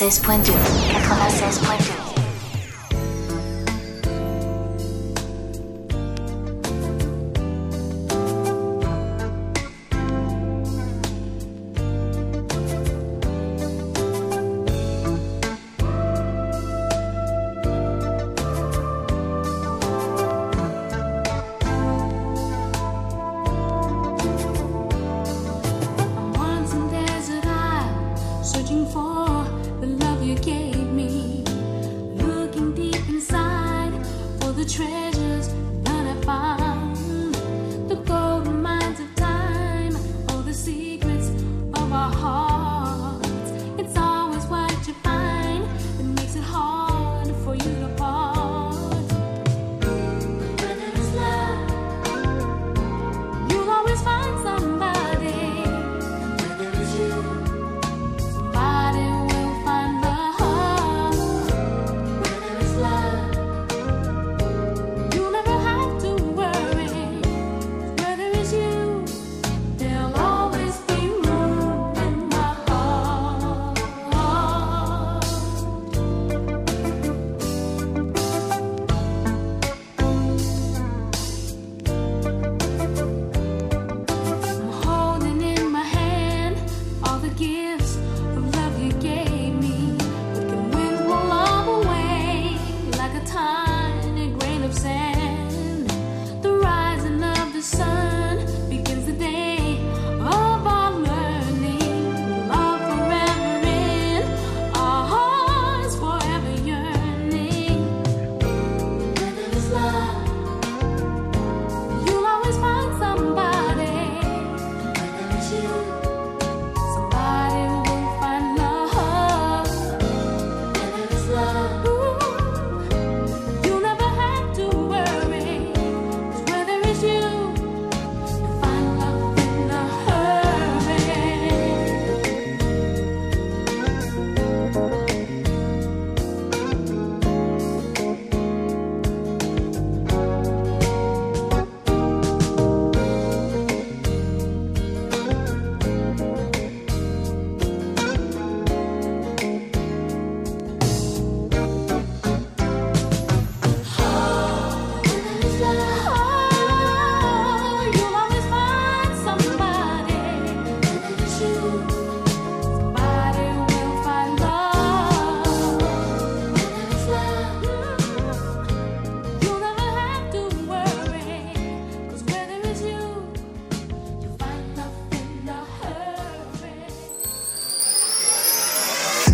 96.2. 96.2.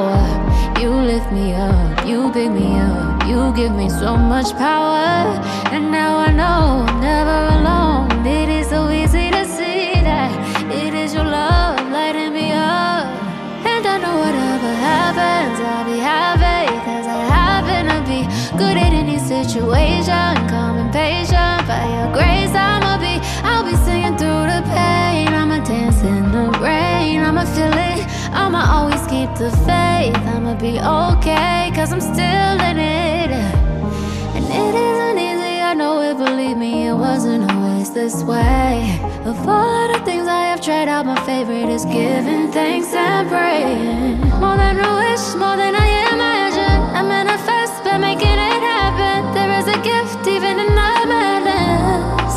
You lift me up, you pick me up, you give me so much power. And now I know I'm never alone. It is so easy to see that it is your love lighting me up. And I know whatever happens, I'll be happy. Cause I happen to be good at any situation. Calm and patient, by your grace, I'ma be. I'll be singing through the pain. I'ma dance in the rain. I'ma feel it. I'ma always keep the faith. I'ma be okay, cause I'm still in it. And it isn't easy, I know it, believe me, it wasn't always this way. Of all the things I have tried out, my favorite is giving thanks and praying. More than a wish, more than I imagine. I manifest by making it happen. There is a gift even in the madness.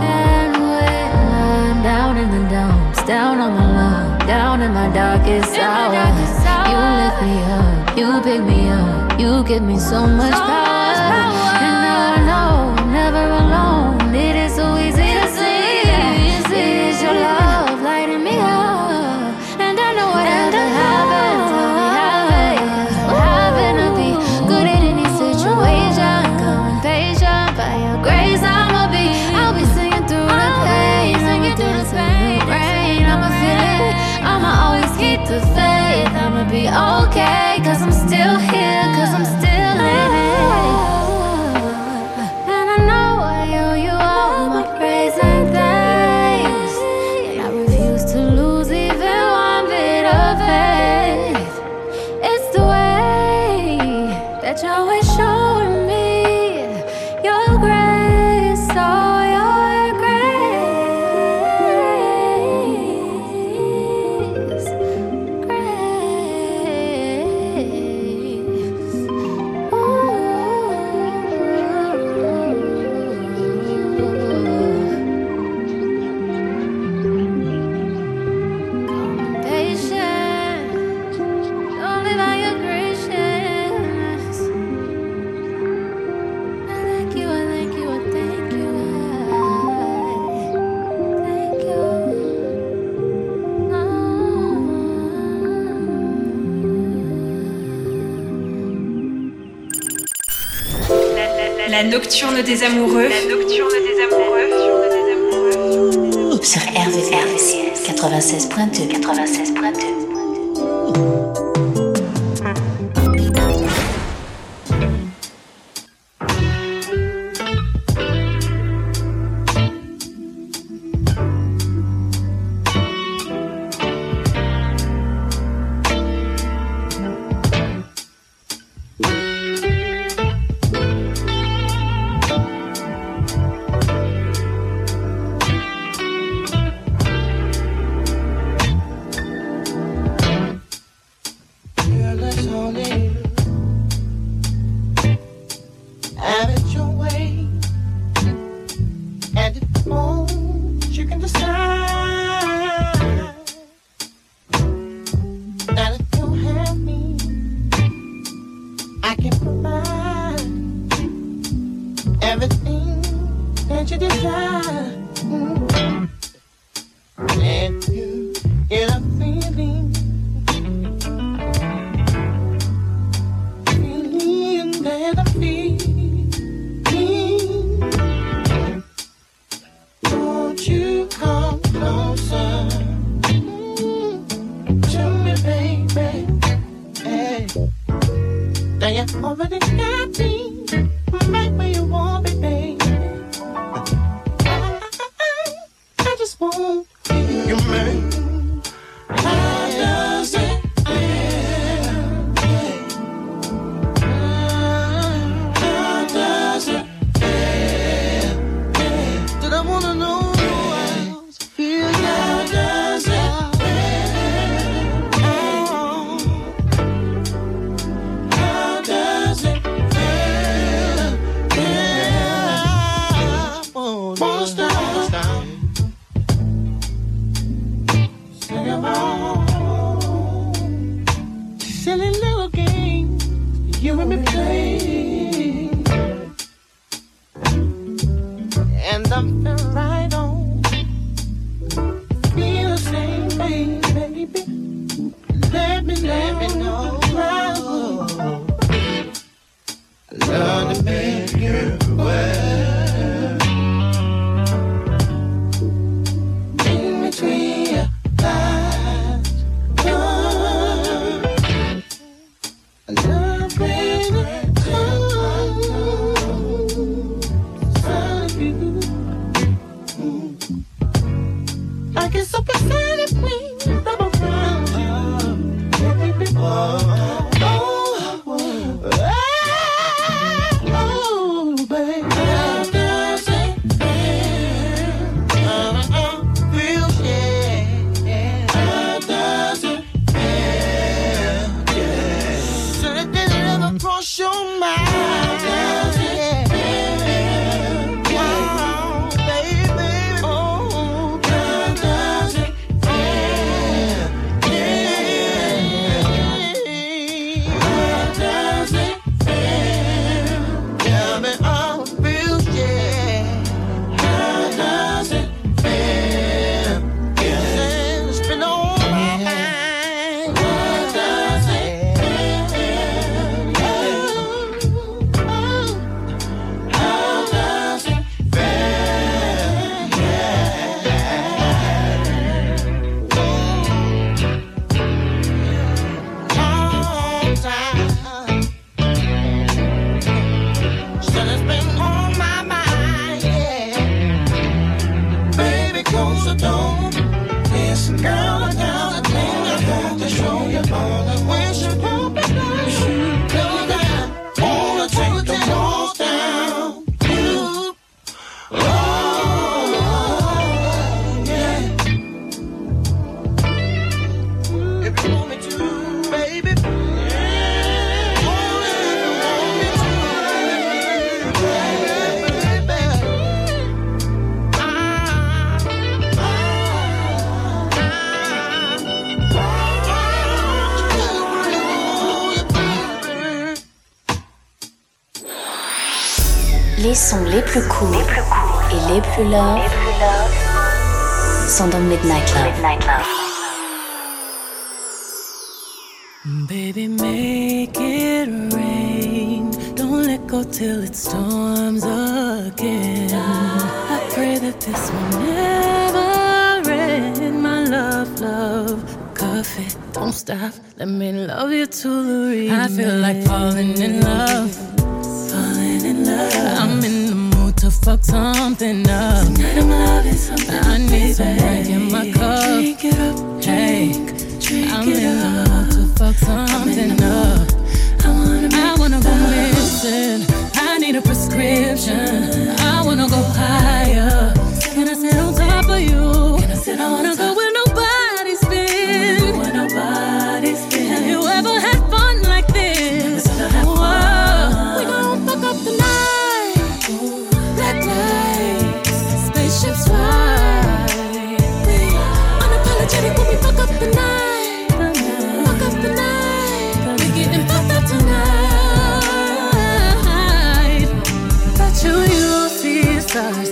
And when I'm down in the dumps, down on my luck, down in my darkest hour, you lift me up, you pick me up, you give me so much power. And I know I'm never alone. La nocturne des amoureux. La nocturne des amoureux. Sur RVVS 96.2. 96.2. closer to me, baby. Hey. Now you're. Plus sont dans Midnight Love. Baby, make it rain. Don't let go till it storms again. I pray that this will never end. My love, love, coffee, don't stop. Let me love you to the end. I feel like falling in love. Falling in love. I'm in to fuck something up. Tonight I'm loving something. I need in my cup. Drink it up, drink, hey, drink I'm in the mood to fuck something up. I wanna, I wanna go missing. I need a prescription. I wanna go higher. Can I sit on top of you? Can I sit I wanna go stars.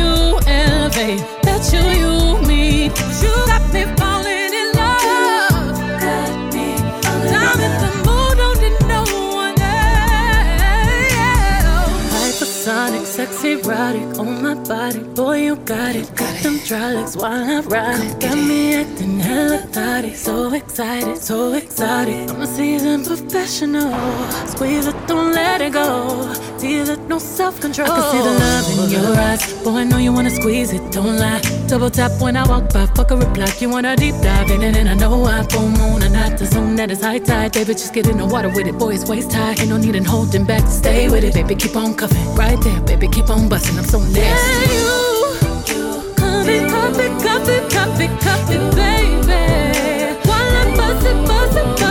erotic on my body. Boy, you got it. Got them dry legs while I ride it. Got me acting hella thotty. So excited, so exotic. I'm a seasoned professional. Squeeze it, don't let it go. Tease it, no self control. I can see the love in your eyes. Boy, I know you wanna squeeze it, don't lie. Double tap when I walk by, fuck a reply. You wanna deep dive in it, and I know I full moon and not the zone that is high tide. Baby, just get in the water with it. Boy, it's waist high. Ain't no need in holding back. Stay with it, baby. Keep on cuffing. Right there, baby. Keep on busting. I'm so nasty. Yeah, you, you, cup it, cup it, cup it, cup it, it, baby. While I'm busting, busting, busting.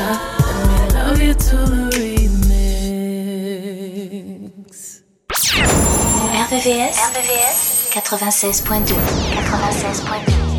stop. Let me love you to the remix. RVVS, RVVS 96.2 96.2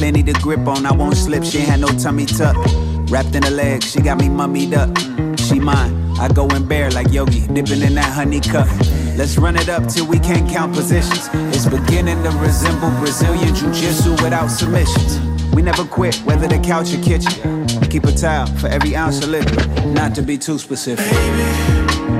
plenty to grip on, I won't slip, she had no tummy tuck. Wrapped in her legs, she got me mummied up. She mine, I go in bare like Yogi, dipping in that honey cup. Let's run it up till we can't count positions. It's beginning to resemble Brazilian Jiu-Jitsu without submissions. We never quit, whether the couch or kitchen. Keep a towel for every ounce of liquor, not to be too specific. We've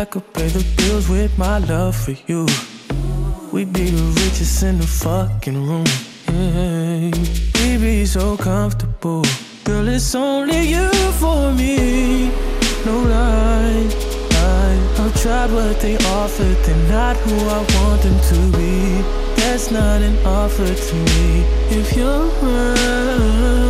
I could pay the bills with my love for you. We'd be the richest in the fucking room. Yeah. We'd be so comfortable. Girl, it's only you for me. No lie, lie. I've tried what they offered. They're not who I want them to be. That's not an offer to me. If you're around,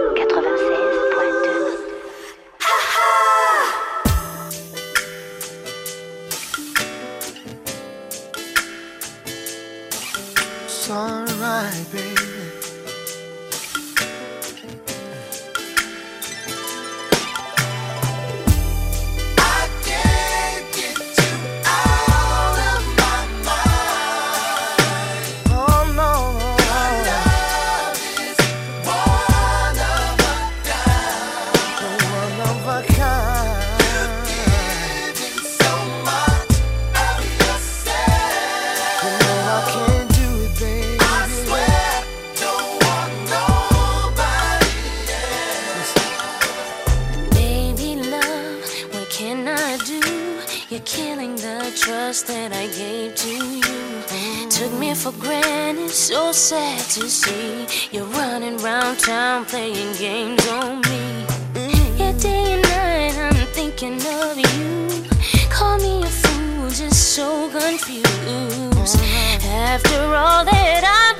Call me a fool, just so confused. After all that I've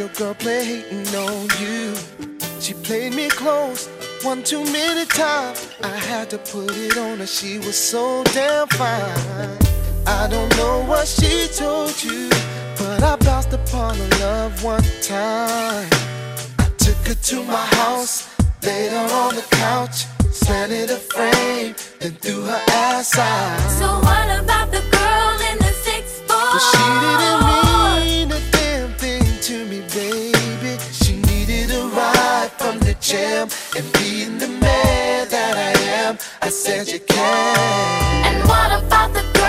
your girl played hating on you. She played me close one too many times. I had to put it on her, she was so damn fine. I don't know what she told you, but I bounced upon her love one time. I took her to my house, laid her on the couch, slanted her frame, then threw her ass out. So what about the girl in the sixth floor? But she didn't mean a damn thing to me ride from the gym and being the man that I am. I said you can. And what about the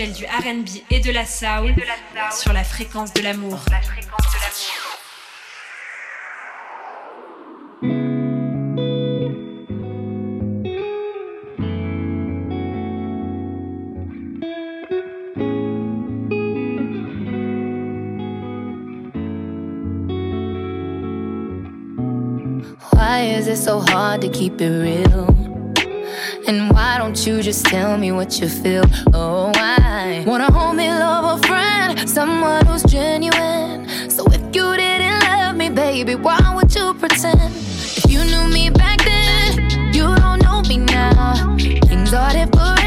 habituel du RB et de la soul sur la fréquence de l'amour. La fréquence de l'amour. Why is it so hard to keep it real? You just tell me what you feel? Oh, I wanna hold me, love, a friend, someone who's genuine. So if you didn't love me, baby, why would you pretend? If you knew me back then, you don't know me now. Things are different.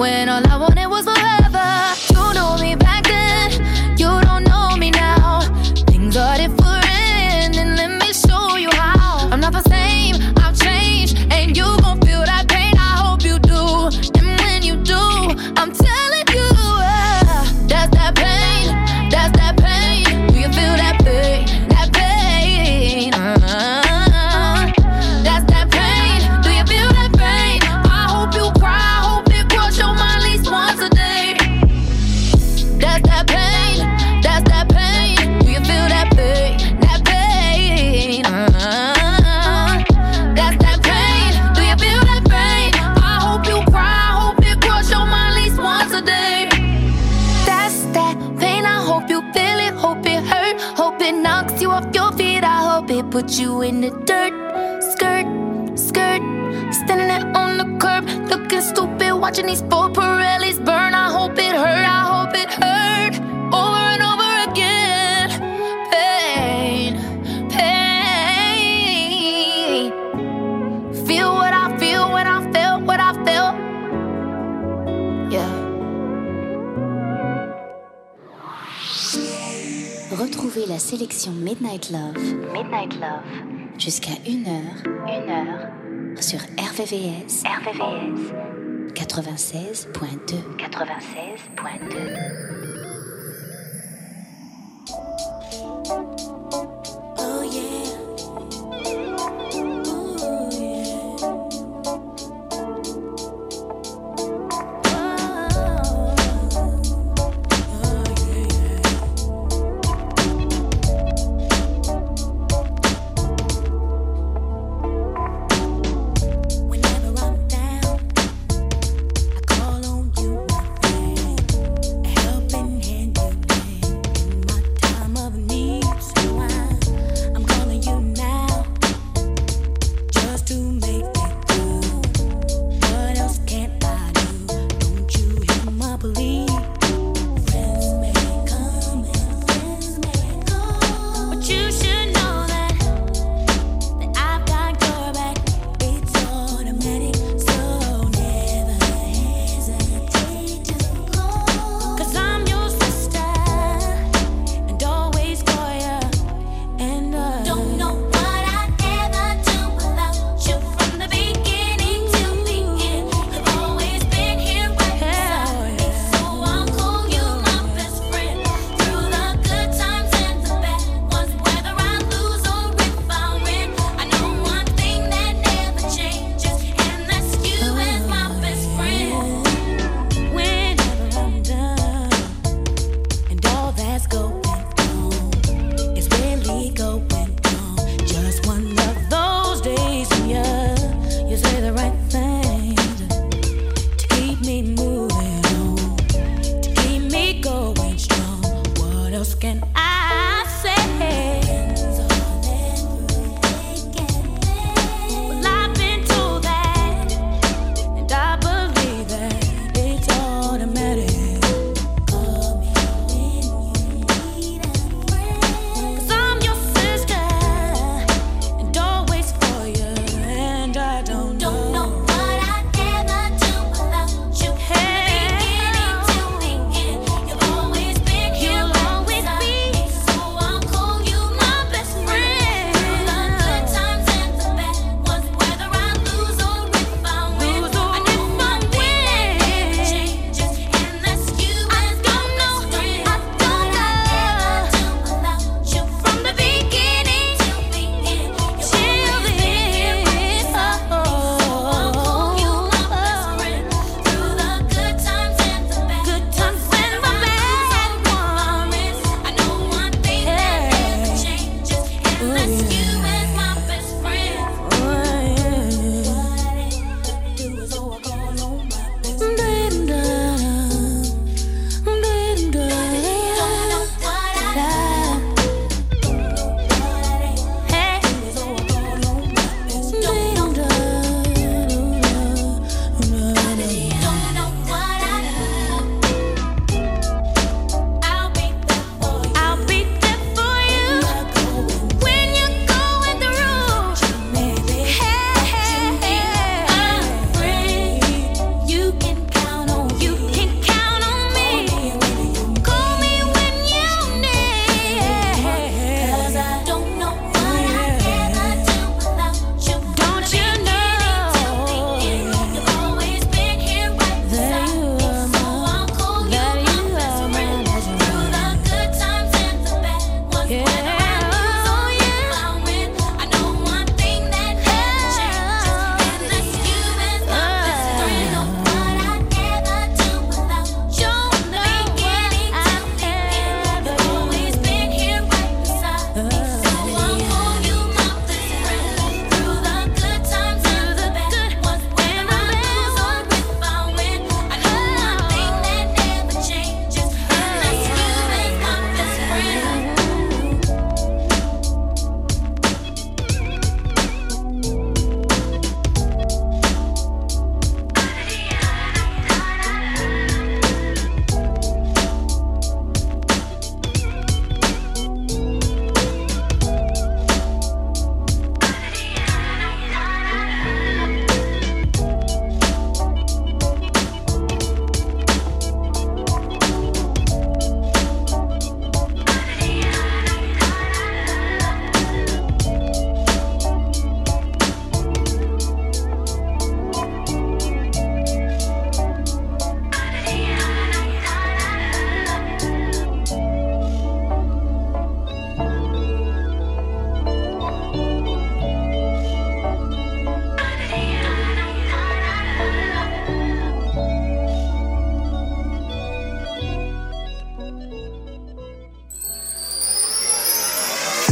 When all I want Watching these Pirellis burn, I hope it hurt, I hope it hurt. Over and over again. Pain, pain. Feel what I feel when I felt what I felt. Yeah. Retrouvez la sélection Midnight Love. Midnight Love. Jusqu'à une heure 1h. Sur RVVS. RVVS. 96.2, 96.2.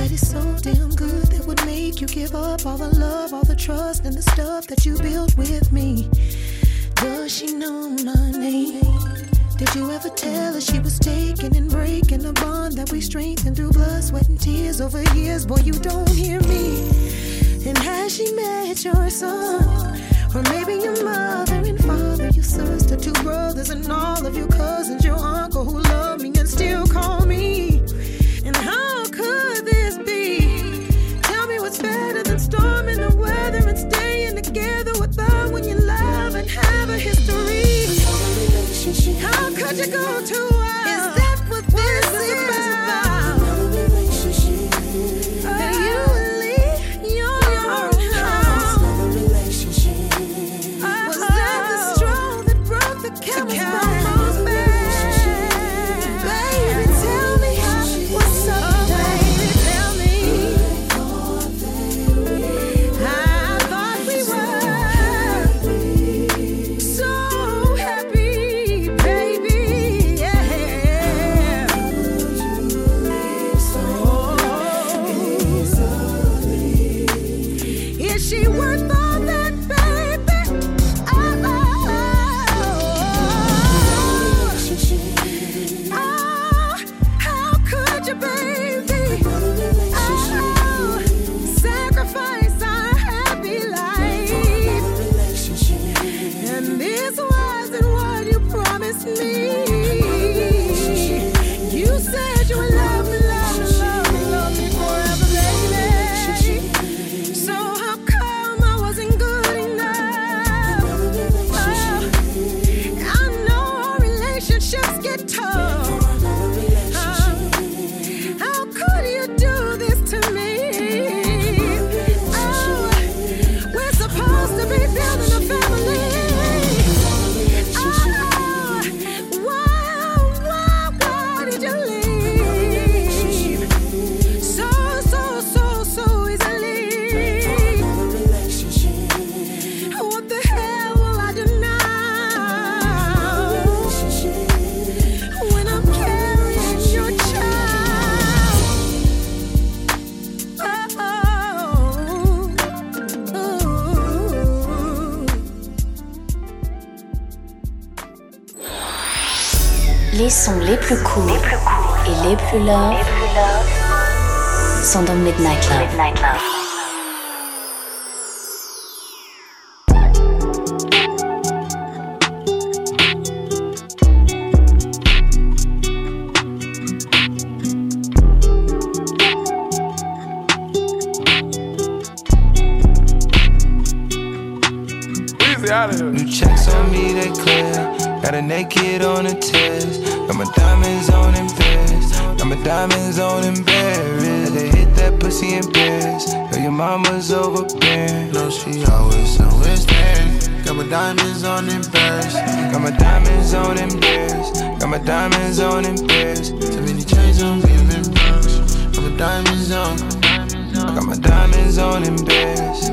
that is so damn good that would make you give up all the love, all the trust, and the stuff that you built with me. Does she know my name? Did you ever tell her she was taking and breaking a bond that we strengthened through blood, sweat, and tears over years? Boy, you don't hear me. And has she met your son? Or maybe your mother and father, your sister, two brothers, and all of your cousins, your uncle who love me and still call me. sondern mit Nightlife. Mit Nightlife. My diamonds on in pairs. Too many chains on me, I'm in Got my diamonds on. I got my diamonds on in pairs.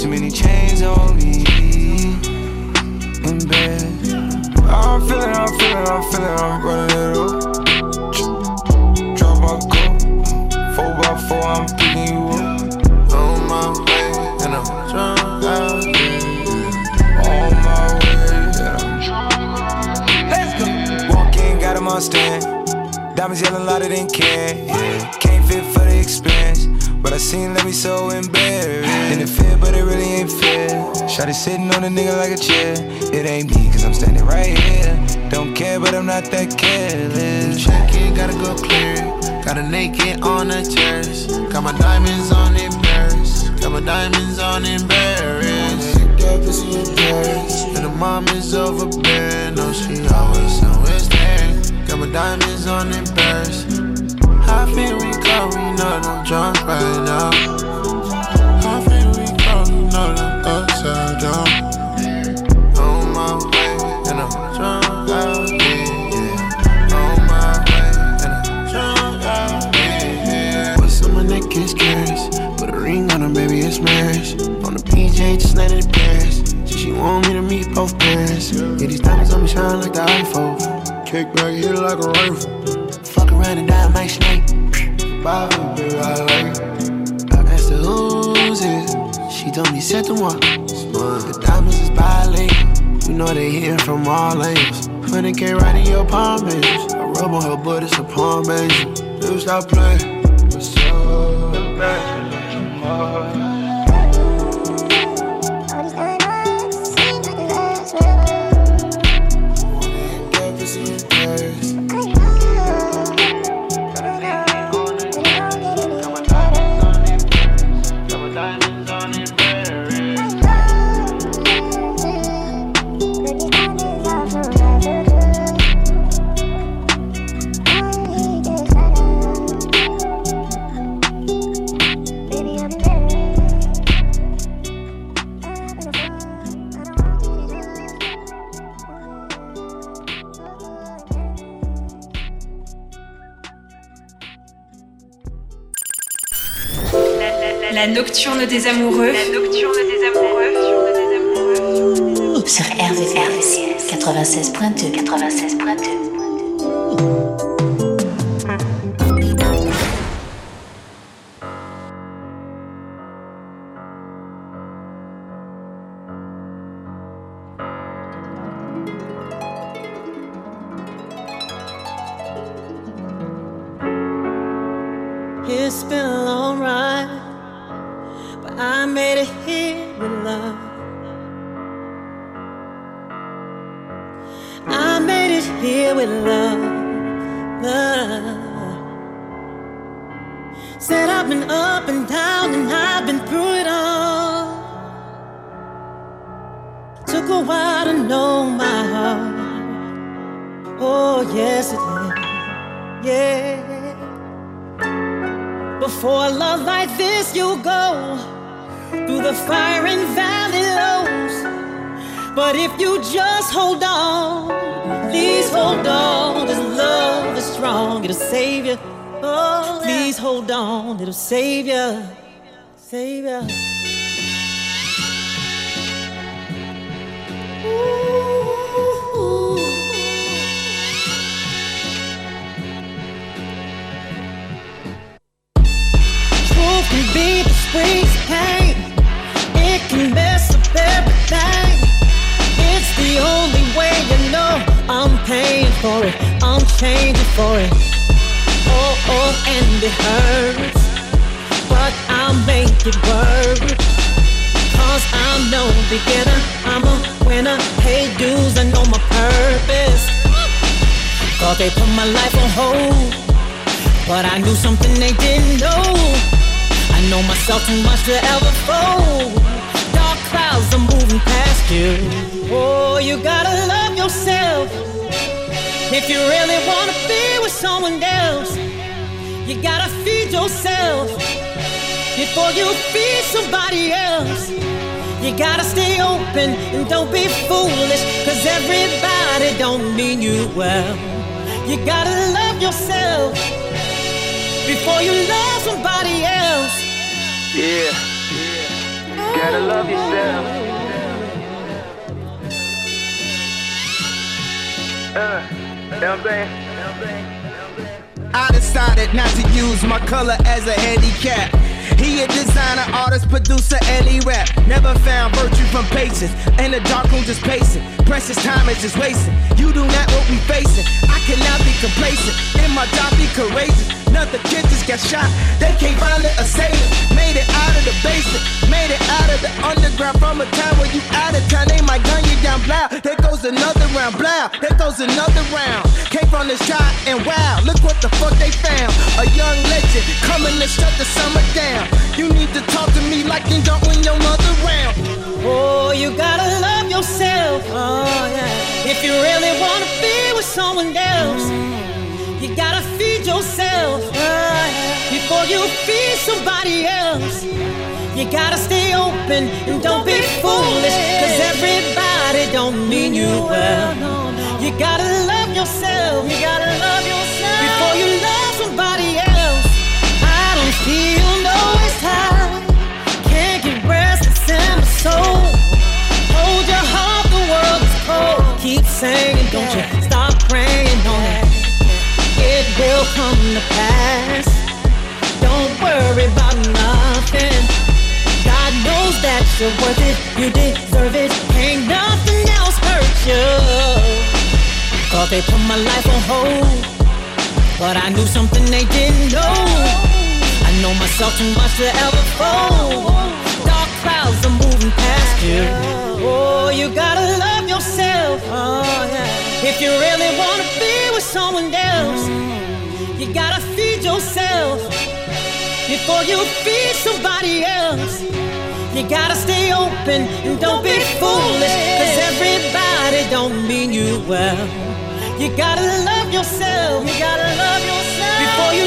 Too many chains on me. In bed. Oh, I'm feeling, I'm feeling, I'm feeling, I'm running it up. Drop my cup. Four by four, I'm picking you Diamonds yelling louder than can. Yeah. Can't fit for the expense. But I seen let me so embarrassed. And it fit, but it really ain't fair. Shotty sitting on a nigga like a chair. It ain't me, cause I'm standing right here. Don't care, but I'm not that careless. Check it, gotta go clear. Got a naked on the terrace. Got my diamonds on in Paris. Got my diamonds on in Paris. And the mom is over there. No, she always, always there. My diamonds on in Paris. I feel we call, we know that I'm drunk right now. I feel we call, we know that I'm upside down. On my way, and I'm drunk out here. On my way, and I'm drunk out here. What's on my neck is. Put a ring on her, baby, it's marriage. On the PJ, just let it pass. So she want me to meet both parents. Yeah, these diamonds on me shine like the iPhone. Kick hit like a rifle. Fuck around and die, my snake. Bobby, I like. I asked her who's it. She told me, set the one. The diamonds is bilingual. You know they hitting from all angles. 100k right in your palm, baby. I rub on her butt, it's a palm, baby. Never stop playing. What's up? Des amoureux. The pain. It can mess up everything. It's the only way you know I'm paying for it. I'm changing for it. Oh, oh, and it hurts. But I'll make it work. Cause I'm no beginner. I'm a winner. Pay dues, I know my purpose. Thought they put my life on hold. But I knew something they didn't know. Know myself too much to ever fold. Dark clouds are moving past you. Oh, you gotta love yourself. If you really wanna be with someone else, you gotta feed yourself before you feed somebody else. You gotta stay open and don't be foolish, cause everybody don't mean you well. You gotta love yourself before you love somebody else. Yeah. Gotta love yourself. Uh, you know what I'm saying? I decided not to use my color as a handicap. He a designer, artist, producer, and rap. Never found virtue from patience. In the dark room, just pacing. Precious time is just wasting. You do not what we facing. I cannot be complacent. In my job, be courageous. Another kid just got shot. They can't find it, assailant. Made it out of the basement. Made it out of the underground from a time where you out of town. They might gun you down, blow. There goes another round, blow. There goes another round. Came from the shot and wow, look what the fuck they found. A young legend coming to shut the summer down. You need to talk to me like you don't win your mother round. If you really wanna be with someone else, you gotta feed yourself. Yeah. Before you feed somebody else, you gotta stay open and don't be foolish. Cause everybody don't mean you well. You gotta love yourself. You gotta love yourself Keep don't you stop praying on it. It will come to pass. Don't worry about nothing. God knows that you're worth it. You deserve it. Ain't nothing else hurt you. Thought they put my life on hold. But I knew something they didn't know. I know myself too much to ever fold. Are past you. Oh, you gotta love yourself. Oh, yeah. If you really wanna be with someone else, you gotta feed yourself before you feed somebody else. You gotta stay open and don't be foolish, cause everybody don't mean you well. You gotta love yourself. You gotta love yourself before you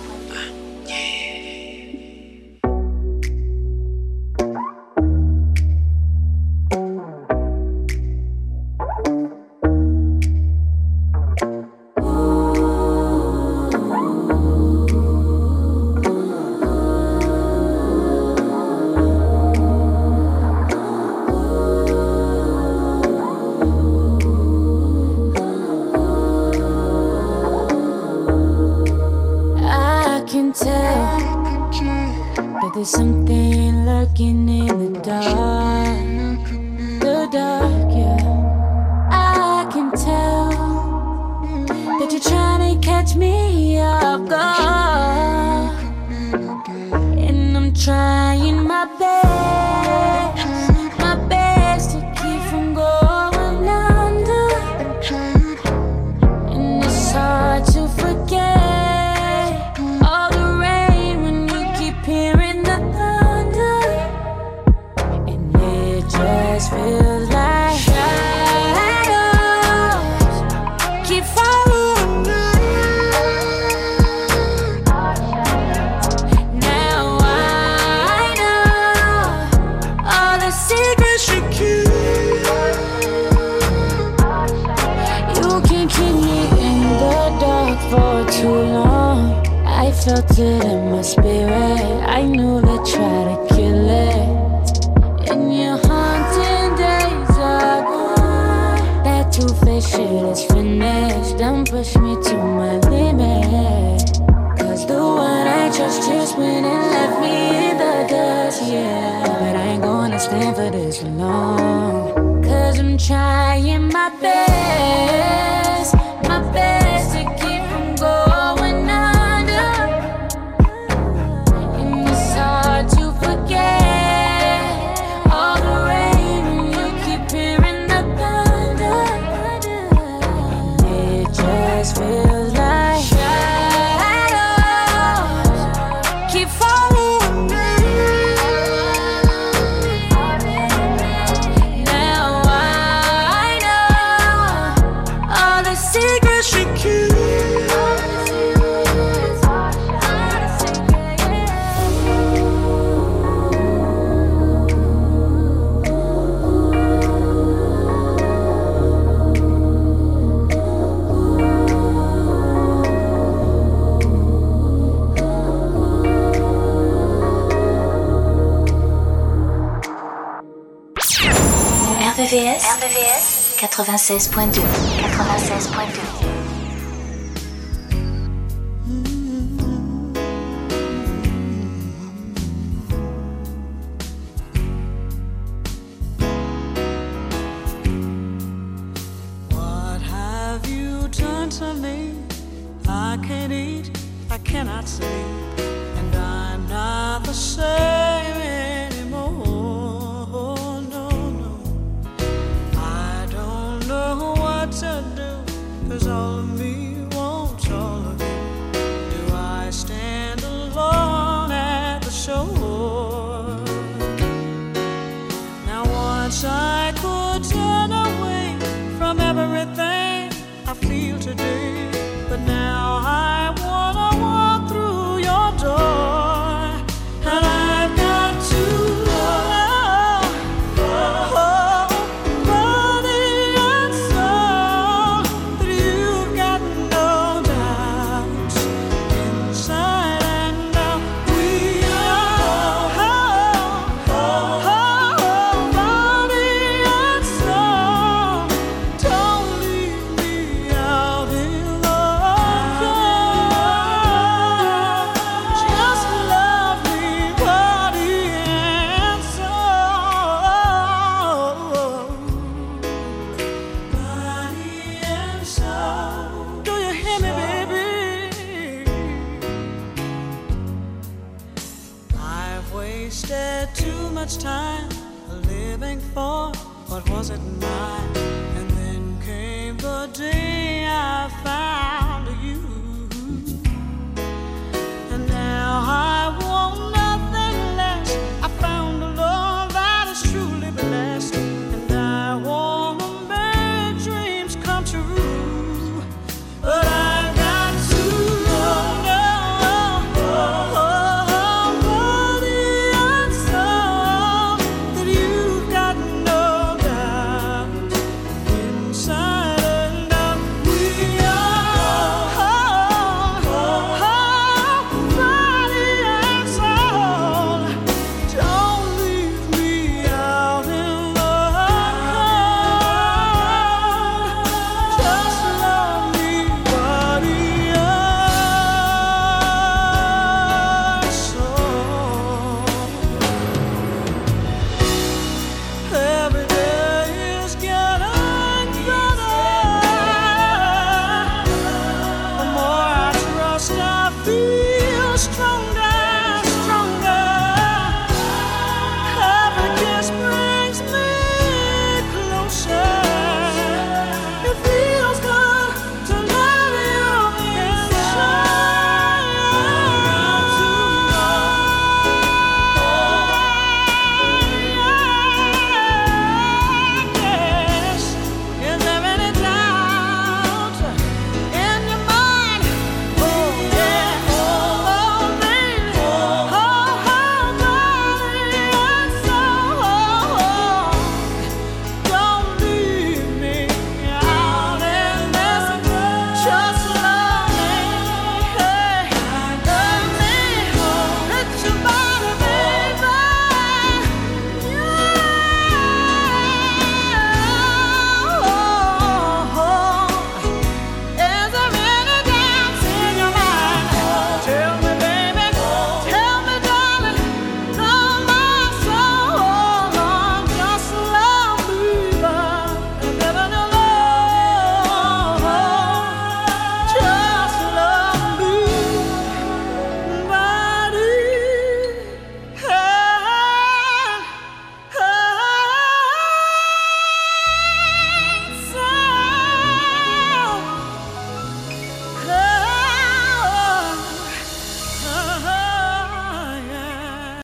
to my limit. Cause the one I trust just went and left me in the dust, yeah. But I ain't gonna stand for this for long. Cause I'm trying my best, 96.2 96.2